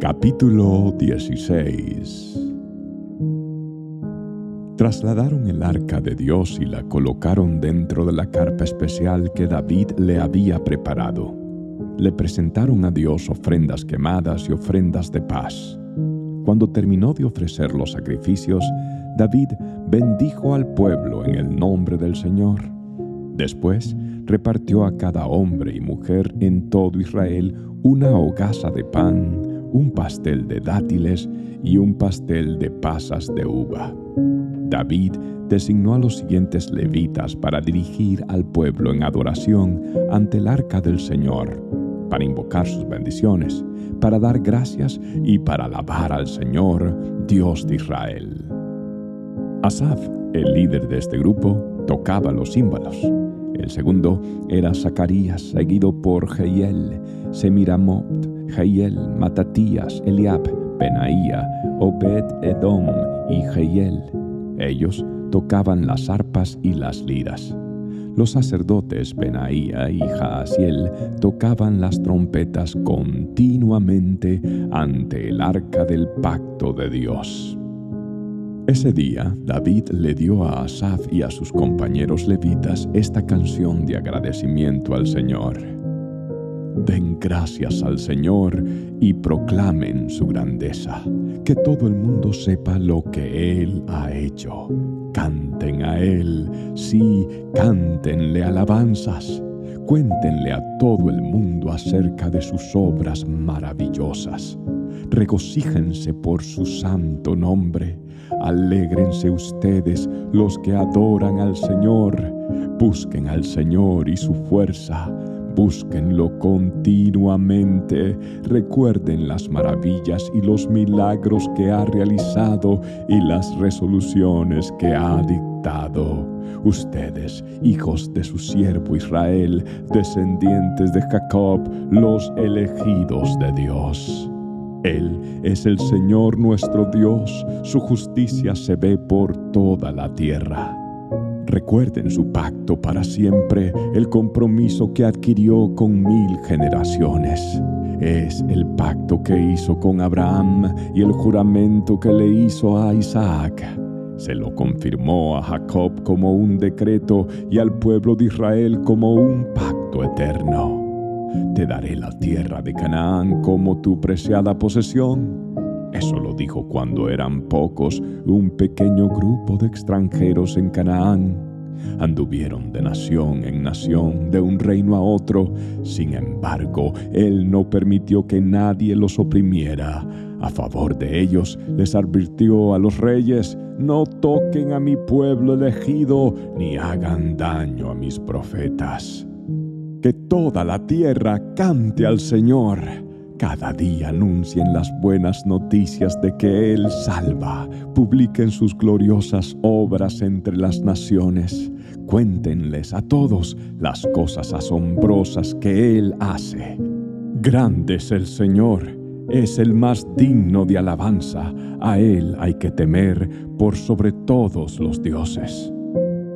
Capítulo 16 Trasladaron el arca de Dios y la colocaron dentro de la carpa especial que David le había preparado. Le presentaron a Dios ofrendas quemadas y ofrendas de paz. Cuando terminó de ofrecer los sacrificios, David bendijo al pueblo en el nombre del Señor. Después repartió a cada hombre y mujer en todo Israel una hogaza de pan, un pastel de dátiles y un pastel de pasas de uva. David designó a los siguientes levitas para dirigir al pueblo en adoración ante el arca del Señor, para invocar sus bendiciones, para dar gracias y para alabar al Señor, Dios de Israel. Asaf, el líder de este grupo, tocaba los címbalos. El segundo era Zacarías, seguido por Jehiel, Semiramot, Jehiel, Matatías, Eliab, Benaía, Obed Edom y Jehiel. Ellos tocaban las arpas y las liras. Los sacerdotes Benaía y Jaasiel tocaban las trompetas continuamente ante el arca del pacto de Dios. Ese día, David le dio a Asaf y a sus compañeros levitas esta canción de agradecimiento al Señor. Den gracias al Señor y proclamen su grandeza. Que todo el mundo sepa lo que Él ha hecho. Canten a Él, sí, cántenle alabanzas. Cuéntenle a todo el mundo acerca de sus obras maravillosas. Regocíjense por su santo nombre. Alégrense ustedes los que adoran al Señor. Busquen al Señor y su fuerza Búsquenlo continuamente, recuerden las maravillas y los milagros que ha realizado y las resoluciones que ha dictado. Ustedes, hijos de su siervo Israel, descendientes de Jacob, los elegidos de Dios. Él es el Señor nuestro Dios, su justicia se ve por toda la tierra. Recuerden su pacto para siempre, el compromiso que adquirió con mil generaciones. Es el pacto que hizo con Abraham y el juramento que le hizo a Isaac. Se lo confirmó a Jacob como un decreto y al pueblo de Israel como un pacto eterno. Te daré la tierra de Canaán como tu preciada posesión eso lo dijo cuando eran pocos, un pequeño grupo de extranjeros en Canaán. Anduvieron de nación en nación, de un reino a otro. Sin embargo, Él no permitió que nadie los oprimiera. A favor de ellos, les advirtió a los reyes, no toquen a mi pueblo elegido, ni hagan daño a mis profetas. Que toda la tierra cante al Señor cada día anuncien las buenas noticias de que Él salva, publiquen sus gloriosas obras entre las naciones, cuéntenles a todos las cosas asombrosas que Él hace. Grande es el Señor, es el más digno de alabanza, a Él hay que temer por sobre todos los dioses.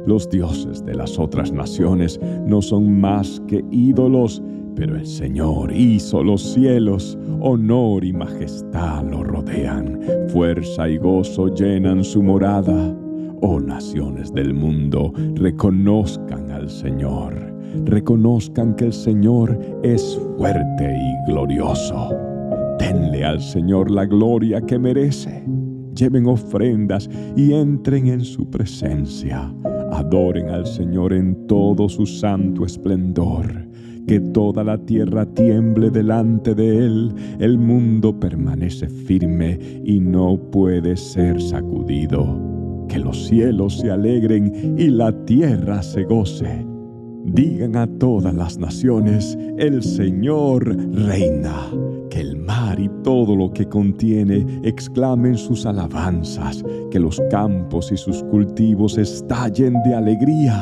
Los dioses de las otras naciones no son más que ídolos, pero el Señor hizo los cielos, honor y majestad lo rodean, fuerza y gozo llenan su morada. Oh naciones del mundo, reconozcan al Señor, reconozcan que el Señor es fuerte y glorioso. Denle al Señor la gloria que merece. Lleven ofrendas y entren en su presencia. Adoren al Señor en todo su santo esplendor que toda la tierra tiemble delante de Él, el mundo permanece firme y no puede ser sacudido. Que los cielos se alegren y la tierra se goce. Digan a todas las naciones, el Señor reina. Y todo lo que contiene exclamen sus alabanzas, que los campos y sus cultivos estallen de alegría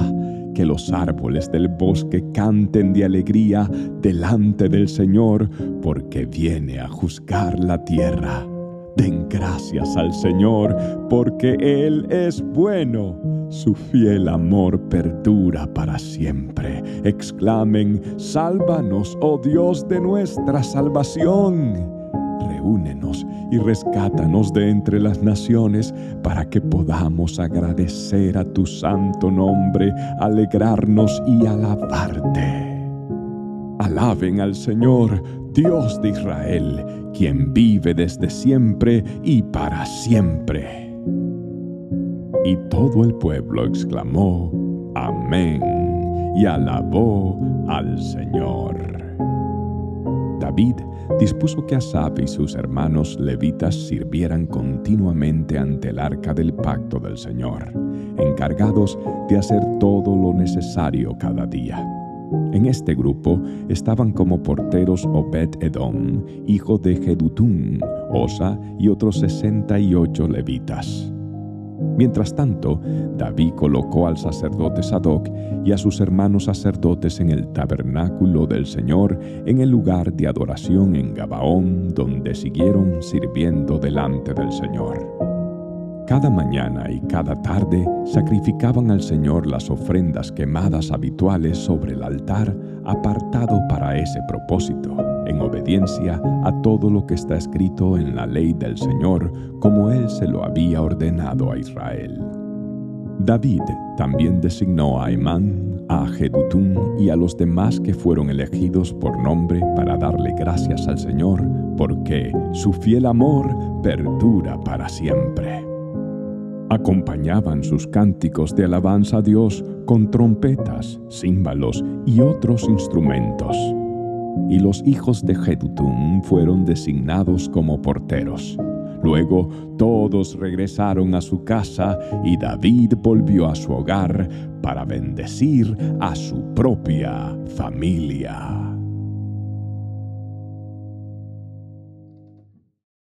que los árboles del bosque canten de alegría delante del Señor, porque viene a juzgar la tierra. Den gracias al Señor, porque Él es bueno. Su fiel amor perdura para siempre. Exclamen, sálvanos, oh Dios de nuestra salvación. reúnenos y rescátanos de entre las naciones para que podamos agradecer a tu santo nombre, alegrarnos y alabarte. Alaben al Señor, Dios de Israel, quien vive desde siempre y para siempre. Y todo el pueblo exclamó, Amén, y alabó al Señor. David dispuso que Asaf y sus hermanos levitas sirvieran continuamente ante el arca del pacto del Señor, encargados de hacer todo lo necesario cada día. En este grupo estaban como porteros Obed Edom, hijo de Jedutún, Osa y otros sesenta y ocho levitas. Mientras tanto, David colocó al sacerdote Sadoc y a sus hermanos sacerdotes en el tabernáculo del Señor, en el lugar de adoración en Gabaón, donde siguieron sirviendo delante del Señor. Cada mañana y cada tarde sacrificaban al Señor las ofrendas quemadas habituales sobre el altar apartado para ese propósito, en obediencia a todo lo que está escrito en la ley del Señor, como Él se lo había ordenado a Israel. David también designó a Emán, a Jedutún y a los demás que fueron elegidos por nombre para darle gracias al Señor, porque su fiel amor perdura para siempre acompañaban sus cánticos de alabanza a Dios con trompetas, címbalos y otros instrumentos. Y los hijos de Jedutún fueron designados como porteros. Luego todos regresaron a su casa y David volvió a su hogar para bendecir a su propia familia.